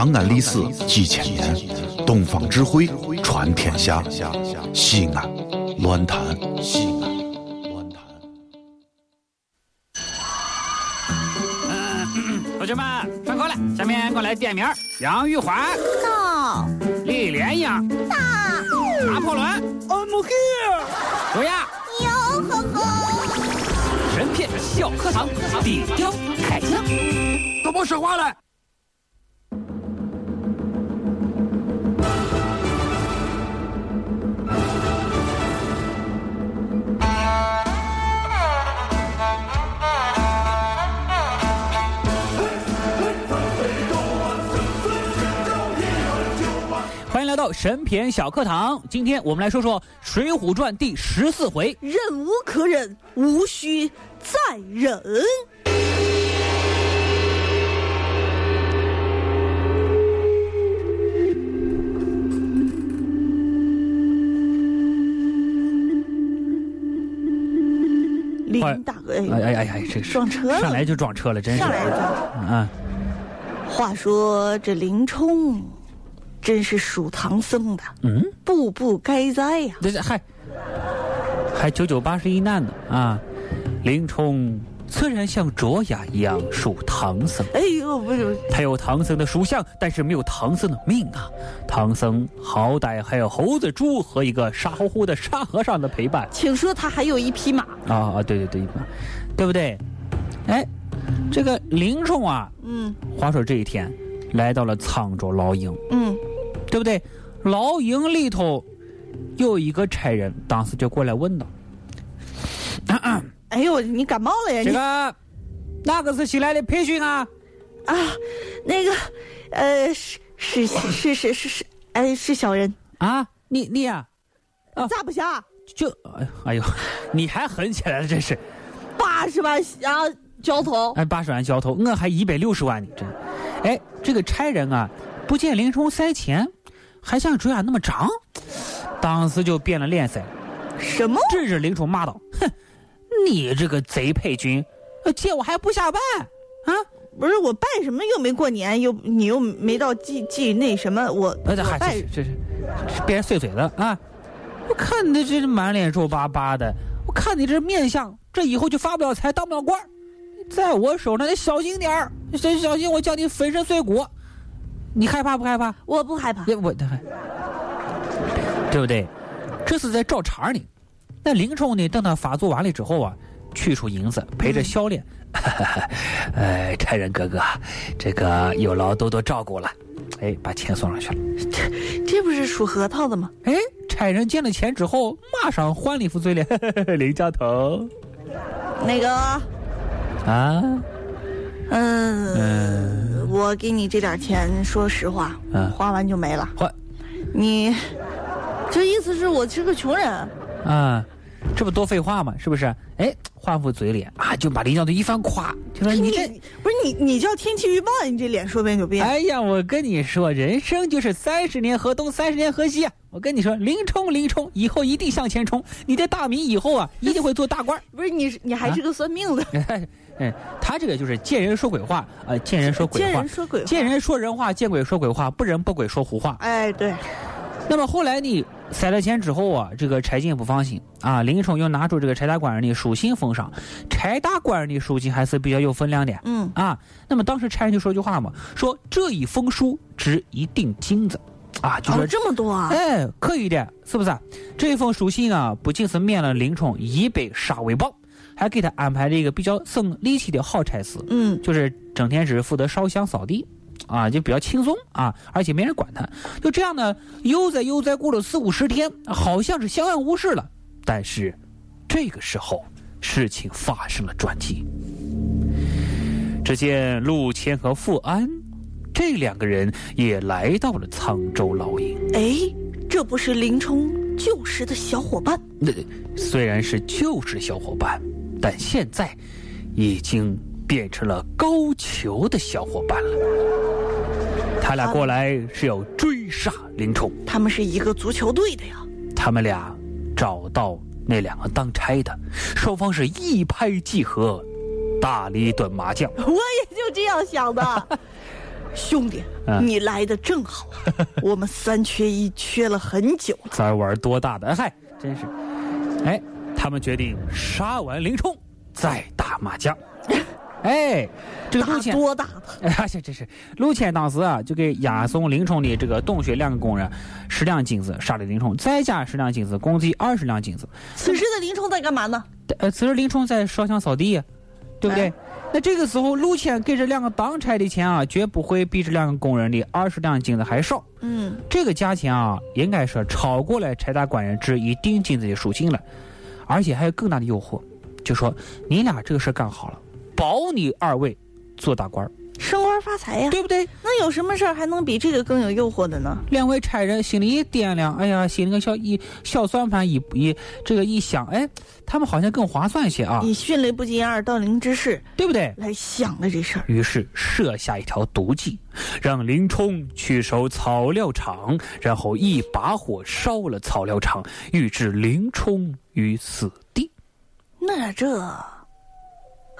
长安历史几千年，东方智慧传天下。西安，乱谈西安，乱谈。同学们上课了，下面我来点名：杨玉环、到李莲英、到拿破仑、I'm here。卓雅。哟呵呵，神片小课堂，底雕开讲。都别说话了。到神片小课堂，今天我们来说说《水浒传》第十四回。忍无可忍，无需再忍。林大哥，哎哎，哎哎哎，这是撞车了上来就撞车了，真是。上来就。啊，话说这林冲，真是属唐僧的，嗯，步步该栽呀、这这嗨。还九九八十一难呢。啊！林冲虽然像卓雅一样属唐僧，哎呦，不是，他有唐僧的属相，但是没有唐僧的命啊！唐僧好歹还有猴子、猪和一个傻乎乎的沙和尚的陪伴。请说他还有一匹马，啊啊！对对对，对不对？哎，这个林冲啊，嗯。话说这一天来到了沧州老营，嗯，对不对？牢营里头有一个差人，当时就过来问道哎呦，你感冒了：“呀？你这个哪个是新来的培训啊啊，那个，呃，是是是是是是，哎，是小人，？”啊，你你呀、啊咋不下？就哎哎呦，你还狠起来了，真是！八十万啊，交头，哎，八十万交头，我还一百六十万呢，真。哎，这个差人啊，不见林冲塞钱，还像竹丫那么长，当时就变了脸色，什么？指着林冲骂道：“哼，你这个贼配军，呃借我还不下拜啊！不是我拜什么又没过年，又你又没到祭祭那什么，我拜这这这这别人碎嘴了啊！我看你这满脸皱巴巴的，我看你这面相，这以后就发不了财，当不了官在我手上得小心点儿，真小心我叫你粉身碎骨。你害怕不害怕？我不害怕，我我对不对？这是在找茬呢。那林冲呢？等他发作完了之后啊，取出银子，陪着笑脸，哎，差人哥哥，这个有劳多多照顾了。哎，把钱送上去了。这这不是属核桃的吗？哎，差人见了钱之后，马上换了一副嘴脸，林教头那个，啊，嗯，嗯，我给你这点钱，说实话，嗯花完就没了。换你，这意思是我是个穷人。啊，这不多废话吗？是不是？哎，换副嘴脸啊，就把林家头一番夸，就说你这。不是你，你叫天气预报，你这脸说变就变。哎呀，我跟你说，人生就是三十年河东，三十年河西啊！我跟你说，林冲，林冲，以后一定向前冲，你的大名以后啊，一定会做大官儿。不是你，你还是个算命的。哎，他这个就是见人说鬼话，呃，见人说鬼话见人，说鬼话。见人说人话，见鬼说鬼话，不人不鬼说胡话。哎，对，那么后来呢，塞了钱之后啊，这个柴进不放心啊，林冲又拿出这个柴大官人的书信封上，柴大官人的书信还是比较有分量的。嗯，啊，那么当时柴人就说句话嘛，说这一封书值一锭金子，啊，就说、哦，这么多啊！哎，可以的，是不是？这封书信啊，不仅是免了林冲一百杀威棒，还给他安排了一个比较省力气的好差事，嗯，就是整天只负责烧香扫地，啊，就比较轻松啊，而且没人管他。就这样呢，悠哉悠哉过了四五十天，好像是相安无事了。但是，这个时候事情发生了转机。只见陆谦和富安这两个人也来到了沧州老营。哎，这不是林冲旧时的小伙伴？那虽然是旧时小伙伴，但现在已经变成了高俅的小伙伴了。他俩过来是要追杀林冲，他们是一个足球队的呀。他们俩找到那两个当差的，双方是一拍即合，打了一顿麻将。我也就这样想的。兄弟，嗯你来的正好，我们三缺一，缺了很久了。咱玩多大的？嗨，真是。哎，他们决定杀完林冲再打麻将。哎，这个陆打谦，多大的？哎呀，这这是陆谦当时啊，就给押送林冲的这个洞穴两个工人十两金子杀了林冲，再加十两金子，共计二十两金子。此时的林冲在干嘛呢？呃，此时林冲在烧香扫地呀，对不对？哎那这个时候，陆谦给这两个当差的钱啊，绝不会比这两个工人的二十两金子还少。嗯，这个价钱啊，应该说超过了柴大官人这一锭金子的赎金了，而且还有更大的诱惑，就说你俩这个事干好了，保你二位做大官儿，升官发财呀。对不对？那有什么事儿还能比这个更有诱惑的呢？两位差人心里一掂量，哎呀，心里个小一小算盘一一这个一想，哎，他们好像更划算些啊，以迅雷不及掩耳盗铃之势对不对？来想了这事儿。于是设下一条毒计，让林冲去守草料场，然后一把火烧了草料场，欲置林冲于死地。那这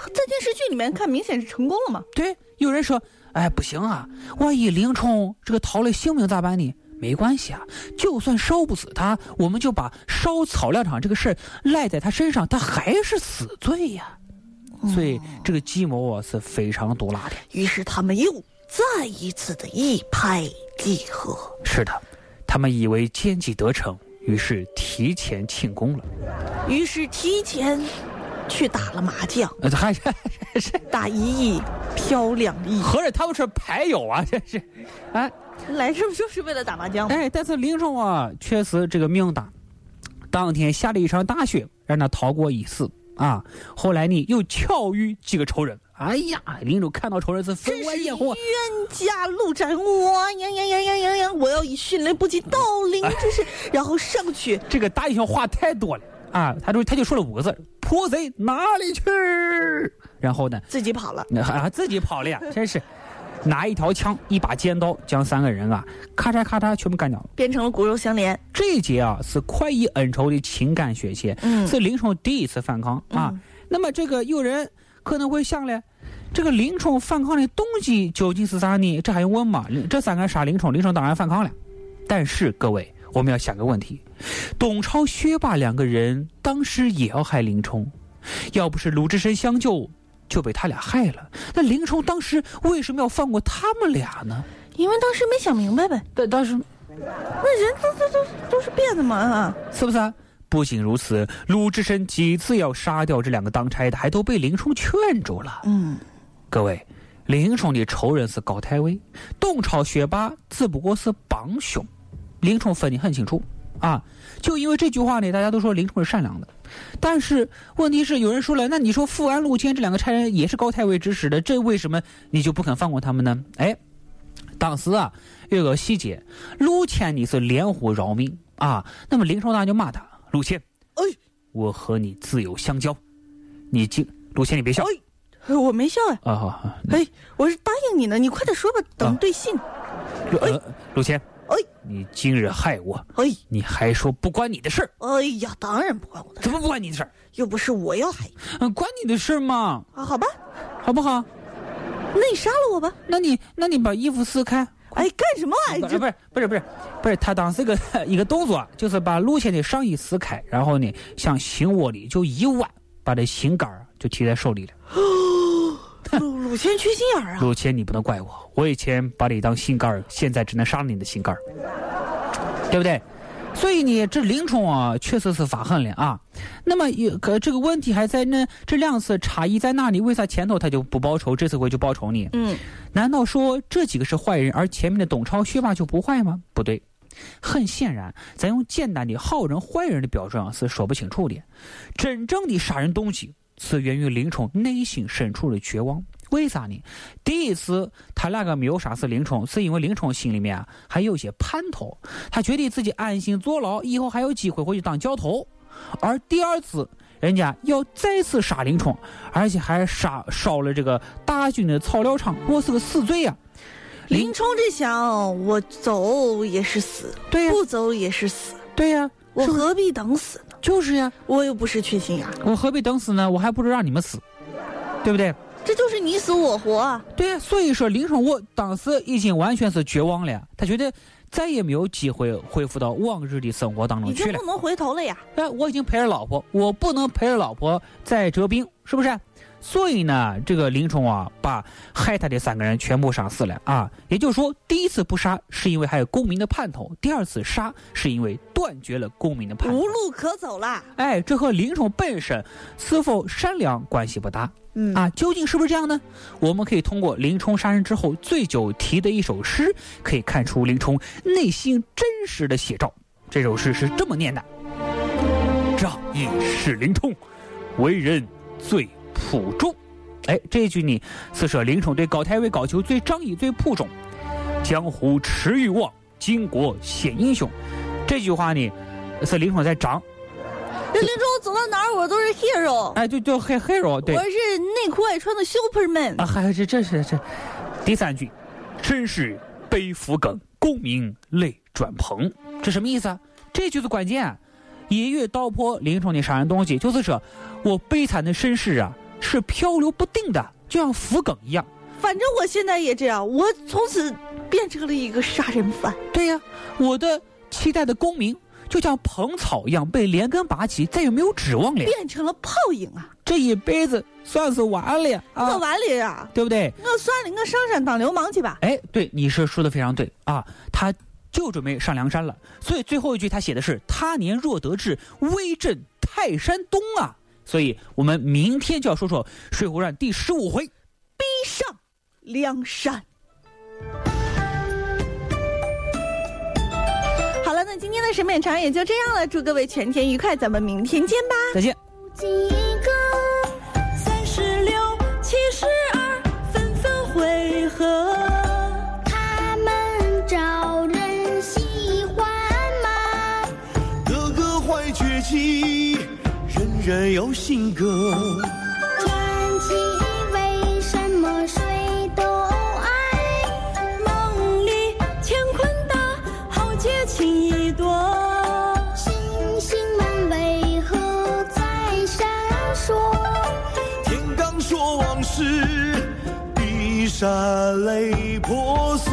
在电视剧里面看，明显是成功了嘛？对，有人说，哎，不行啊，万一林冲这个逃了性命咋办呢？没关系啊，就算烧不死他，我们就把烧草料场这个事儿赖在他身上，他还是死罪呀。所以这个计谋啊是非常毒辣的。于是他们又再一次的一拍即合。是的，他们以为奸计得逞，于是提前庆功了。于是提前去打了麻将，呃，还是是，打一亿飘两亿，合着他们是牌友啊，这是，哎 来这不就是为了打麻将吗？哎，但是林冲啊，确实这个命大，当天下了一场大雪，让他逃过一死啊。后来呢，又巧遇几个仇人，哎呀，林冲看到仇人是分外眼红啊。冤家路窄，我呀呀呀呀呀呀！我要以迅雷不及盗铃之势，然后上去。这个大英雄话太多了啊，他就他就说了五个字：泼贼哪里去？然后呢，自己跑了，那还还自己跑了呀，真是。拿一条枪，一把尖刀，将三个人啊，咔嚓咔嚓全部干掉了。变成了骨肉相连。这一节啊，是快意恩仇的情感宣泄，嗯是林冲第一次反抗啊。那么这个有人可能会想嘞，这个林冲反抗的动机究竟是啥呢？这还用问吗？这三个人杀林冲，林冲当然反抗了。但是各位，我们要想个问题：董超、薛霸两个人当时也要害林冲，要不是鲁智深相救，就被他俩害了。那林冲当时为什么要放过他们俩呢？因为当时没想明白呗，但当时那人都都都都是变的嘛啊！是不是啊？不仅如此，鲁智深几次要杀掉这两个当差的，还都被林冲劝住了。嗯，各位，林冲的仇人是高太尉，董超、薛霸只不过是帮凶，林冲分得很清楚啊。就因为这句话呢，大家都说林冲是善良的。但是问题是，有人说了，那你说富安、陆谦这两个差人也是高太尉指使的，这为什么你就不肯放过他们呢？哎，当时啊有个细节，陆谦你是连呼饶命啊，那么林冲当然就骂他，陆谦，哎我和你自有相交，你竟陆谦你别笑哎，我没笑哎，啊好好。哎，我是答应你呢，你快点说吧，等对信。陆呃，陆谦，哎你今日害我，哎你还说不关你的事儿？哎呀，当然不关我的事，怎么不关你的事儿？又不是我要害你嗯，关你的事儿嘛，啊，好吧，好不好？那你杀了我吧。那你那你把衣服撕开。哎，干什么玩意儿？不是不是不是不是，他当时个 一个动作，就是把陆谦的上衣撕开，然后呢，向心窝里就一挽，把这心肝儿就提在手里了。鲁鲁谦缺心眼儿啊！鲁谦，你不能怪我，我以前把你当心肝儿，现在只能杀了你的心肝儿，对不对？所以呢，这林冲啊，确实是发狠了啊。那么有可这个问题还在那，这两次差异在哪里？为啥前头他就不报仇，这次回就报仇呢？嗯，难道说这几个是坏人，而前面的董超、薛霸就不坏吗？不对，很显然，咱用简单的好人坏人的标准啊是说不清楚的。真正的杀人动机是源于林冲内心深处的绝望。为啥呢？第一次他那个没有杀死林冲，是因为林冲心里面啊还有些盼头，他觉得自己安心坐牢，以后还有机会回去当教头。而第二次，人家要再次杀林冲，而且还杀烧了这个大军的草料场，我是个死罪呀、林冲这想，我走也是死，对呀、不走也是死，对呀、我何必等死呢？就是呀、我又不是缺心眼儿。我何必等死呢？我还不如让你们死，对不对？这就是你死我活啊！对，所以说林冲我当时已经完全是绝望了，他觉得再也没有机会恢复到往日的生活当中去了已经不。能回头了呀！哎，我已经陪着老婆，我不能陪着老婆再折兵，是不是？所以呢，这个林冲啊，把害他的三个人全部杀死了啊。也就是说，第一次不杀是因为还有公民的盼头，第二次杀是因为断绝了公民的盼头无。路可走了！哎，这和林冲本身是否善良关系不大嗯啊？究竟是不是这样呢？我们可以通过林冲杀人之后醉酒题的一首诗，可以看出林冲内心真实的写照。这首诗是这么念的：“仗义是林冲，为人最朴忠。”哎，这句呢是说林冲对高太尉高俅最仗义、最朴忠。江湖驰欲望，巾帼显英雄。这句话呢是林冲在张。这林冲走到哪儿我都是 hero，哎，对对，黑 hero 对我是内裤外穿的 superman。啊，还这这是这第三句，身世悲浮梗，功名泪转蓬，这什么意思啊？这句子关键、啊，一语道破林冲的杀人动机，就是说我悲惨的身世啊是漂流不定的，就像浮梗一样。反正我现在也这样，我从此变成了一个杀人犯。对呀，我的期待的功名就像蓬草一样被连根拔起，再也没有指望了。变成了泡影啊！这一辈子算是完了我啊，完了呀！对不对？我算了，我上山当流氓去吧。哎，对，你是说的非常对啊，他就准备上梁山了，所以最后一句他写的是“他年若得志，威震泰山东”啊。所以我们明天就要说说《水浒传》第十五回。逼上梁山。好了，那今天的审美茶也就这样了，祝各位全天愉快，咱们明天见吧。再见。人人有性格。传奇为什么谁都爱？梦里乾坤大，豪杰情意多。星星们为何在闪烁？天罡说往事，碧山泪婆娑。